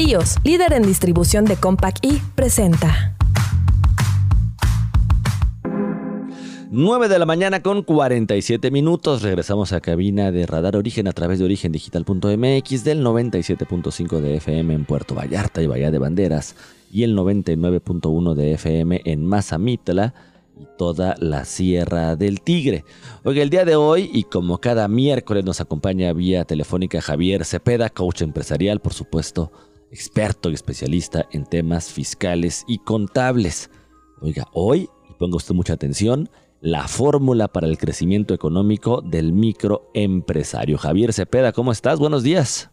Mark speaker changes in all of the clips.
Speaker 1: Líder en distribución de Compaq y presenta.
Speaker 2: 9 de la mañana con 47 minutos. Regresamos a cabina de Radar Origen a través de origendigital.mx del 97.5 de FM en Puerto Vallarta y Bahía de Banderas y el 99.1 de FM en Mazamitla y toda la Sierra del Tigre. Oiga, el día de hoy y como cada miércoles nos acompaña vía telefónica Javier Cepeda, coach empresarial, por supuesto, experto y especialista en temas fiscales y contables. Oiga, hoy, y ponga usted mucha atención, la fórmula para el crecimiento económico del microempresario. Javier Cepeda, ¿cómo estás? Buenos días.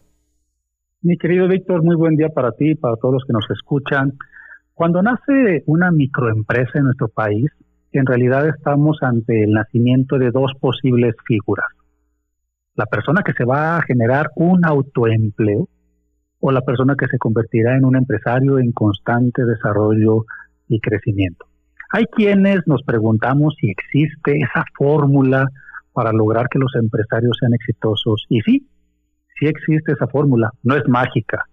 Speaker 3: Mi querido Víctor, muy buen día para ti y para todos los que nos escuchan. Cuando nace una microempresa en nuestro país, en realidad estamos ante el nacimiento de dos posibles figuras. La persona que se va a generar un autoempleo o la persona que se convertirá en un empresario en constante desarrollo y crecimiento. Hay quienes nos preguntamos si existe esa fórmula para lograr que los empresarios sean exitosos. Y sí, sí existe esa fórmula. No es mágica.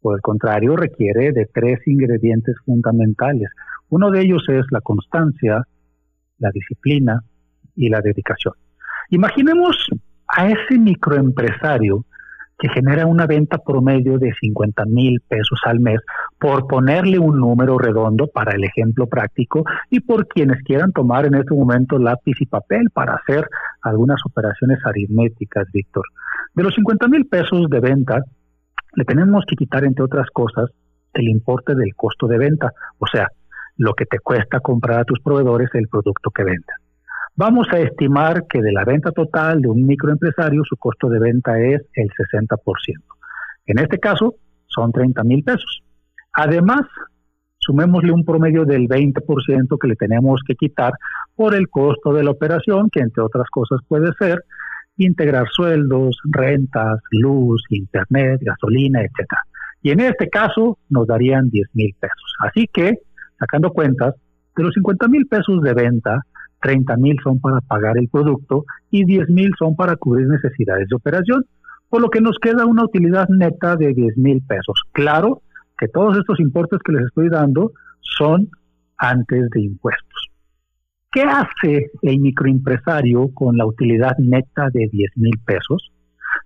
Speaker 3: Por el contrario, requiere de tres ingredientes fundamentales. Uno de ellos es la constancia, la disciplina y la dedicación. Imaginemos a ese microempresario que genera una venta promedio de 50 mil pesos al mes, por ponerle un número redondo para el ejemplo práctico y por quienes quieran tomar en este momento lápiz y papel para hacer algunas operaciones aritméticas, Víctor. De los 50 mil pesos de venta, le tenemos que quitar, entre otras cosas, el importe del costo de venta, o sea, lo que te cuesta comprar a tus proveedores el producto que vendan. Vamos a estimar que de la venta total de un microempresario su costo de venta es el 60%. En este caso son 30 mil pesos. Además, sumémosle un promedio del 20% que le tenemos que quitar por el costo de la operación, que entre otras cosas puede ser integrar sueldos, rentas, luz, internet, gasolina, etcétera. Y en este caso nos darían 10 mil pesos. Así que, sacando cuentas, de los 50 mil pesos de venta, 30 mil son para pagar el producto y 10 mil son para cubrir necesidades de operación, por lo que nos queda una utilidad neta de 10 mil pesos. Claro que todos estos importes que les estoy dando son antes de impuestos. ¿Qué hace el microempresario con la utilidad neta de 10 mil pesos?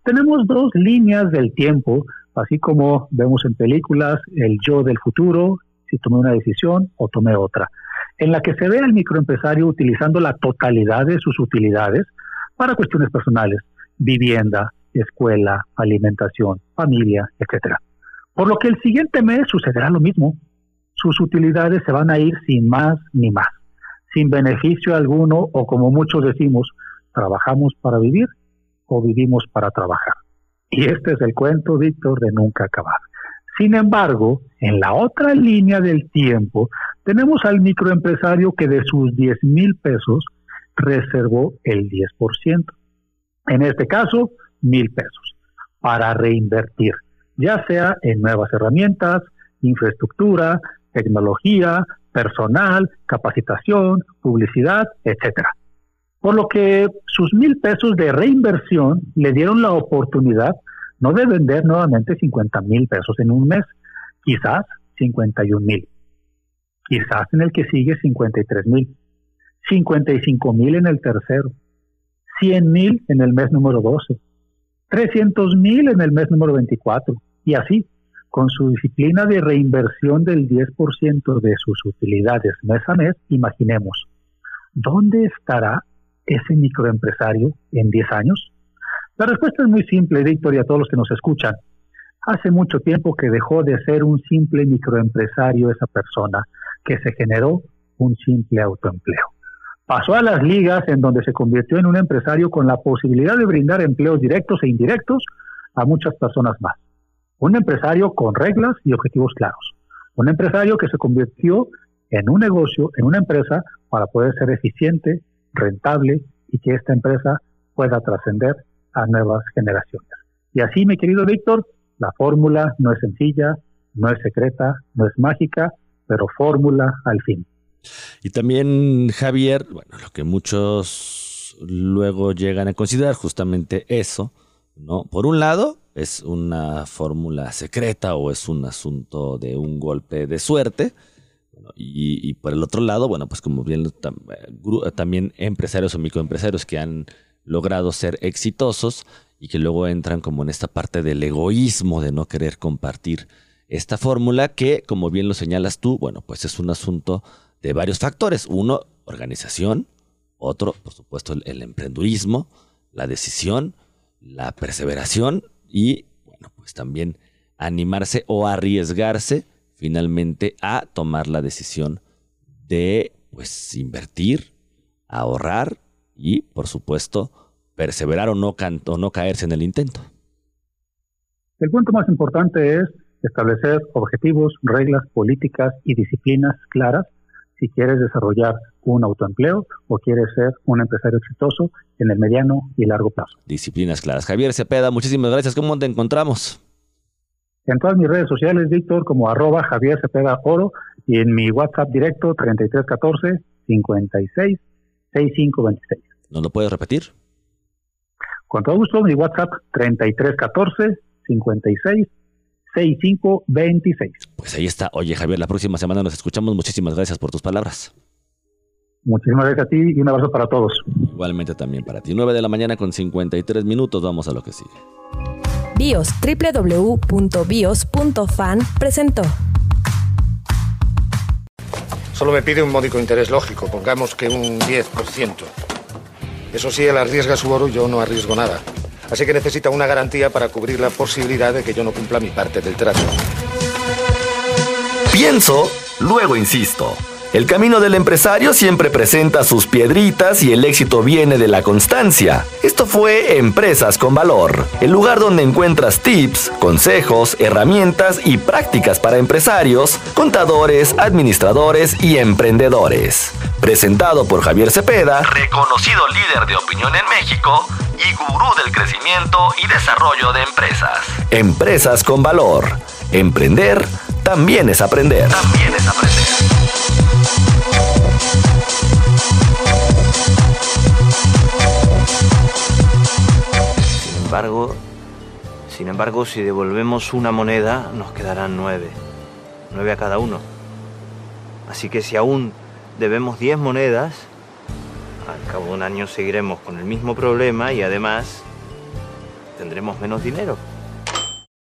Speaker 3: Tenemos dos líneas del tiempo, así como vemos en películas, el yo del futuro, si tomé una decisión o tomé otra en la que se ve al microempresario utilizando la totalidad de sus utilidades para cuestiones personales, vivienda, escuela, alimentación, familia, etcétera. Por lo que el siguiente mes sucederá lo mismo. Sus utilidades se van a ir sin más ni más, sin beneficio alguno o como muchos decimos, trabajamos para vivir o vivimos para trabajar. Y este es el cuento, Víctor, de nunca acabar. Sin embargo, en la otra línea del tiempo, tenemos al microempresario que de sus 10 mil pesos reservó el 10%. En este caso, mil pesos para reinvertir, ya sea en nuevas herramientas, infraestructura, tecnología, personal, capacitación, publicidad, etcétera. Por lo que sus mil pesos de reinversión le dieron la oportunidad no de vender nuevamente 50 mil pesos en un mes, quizás 51 mil, quizás en el que sigue 53 mil, 55 mil en el tercero, 100 mil en el mes número 12, 300 mil en el mes número 24. Y así, con su disciplina de reinversión del 10% de sus utilidades mes a mes, imaginemos, ¿dónde estará ese microempresario en 10 años? La respuesta es muy simple, Víctor, y a todos los que nos escuchan. Hace mucho tiempo que dejó de ser un simple microempresario esa persona, que se generó un simple autoempleo. Pasó a las ligas en donde se convirtió en un empresario con la posibilidad de brindar empleos directos e indirectos a muchas personas más. Un empresario con reglas y objetivos claros. Un empresario que se convirtió en un negocio, en una empresa, para poder ser eficiente, rentable y que esta empresa pueda trascender a nuevas generaciones. Y así, mi querido Víctor, la fórmula no es sencilla, no es secreta, no es mágica, pero fórmula al fin.
Speaker 2: Y también, Javier, bueno, lo que muchos luego llegan a considerar justamente eso, ¿no? Por un lado, es una fórmula secreta o es un asunto de un golpe de suerte. y, por el otro lado, bueno, pues como bien también empresarios o microempresarios que han logrado ser exitosos y que luego entran como en esta parte del egoísmo de no querer compartir esta fórmula que, como bien lo señalas tú, bueno, pues es un asunto de varios factores. Uno, organización. Otro, por supuesto, el, emprendurismo, la decisión, la perseveración y, bueno, pues también animarse o arriesgarse finalmente a tomar la decisión de, pues, invertir, ahorrar y, por supuesto, perseverar o no, o no caerse en el intento.
Speaker 3: El punto más importante es establecer objetivos, reglas, políticas y disciplinas claras si quieres desarrollar un autoempleo o quieres ser un empresario exitoso en el mediano y largo plazo.
Speaker 2: Disciplinas claras. Javier Cepeda, muchísimas gracias. ¿Cómo te encontramos?
Speaker 3: En todas mis redes sociales, Víctor, como arroba Javier Cepeda Oro y en mi WhatsApp directo 3314 56 6526.
Speaker 2: ¿No lo puedes repetir?
Speaker 3: Con todo gusto, mi WhatsApp 3314 56 6526.
Speaker 2: Pues ahí está. Oye, Javier, la próxima semana nos escuchamos. Muchísimas gracias por tus palabras.
Speaker 3: Muchísimas gracias a ti y un abrazo para todos.
Speaker 2: Igualmente también para ti. 9 de la mañana con 53 minutos. Vamos a lo que sigue.
Speaker 1: BIOS, www.bios.fan presentó.
Speaker 4: Solo me pide un módico interés lógico, pongamos que un 10%. Eso sí, él arriesga su oro y yo no arriesgo nada. Así que necesita una garantía para cubrir la posibilidad de que yo no cumpla mi parte del trato.
Speaker 5: Pienso, luego insisto. El camino del empresario siempre presenta sus piedritas y el éxito viene de la constancia. Esto fue Empresas con Valor, el lugar donde encuentras tips, consejos, herramientas y prácticas para empresarios, contadores, administradores y emprendedores. Presentado por Javier Cepeda, reconocido líder de opinión en México y gurú del crecimiento y desarrollo de empresas. Empresas con Valor. Emprender también es aprender. También es aprender.
Speaker 6: embargo, sin embargo, si devolvemos una moneda, nos quedarán nueve. Nueve a cada uno. Así que si aún debemos diez monedas, al cabo de un año seguiremos con el mismo problema y además tendremos menos dinero.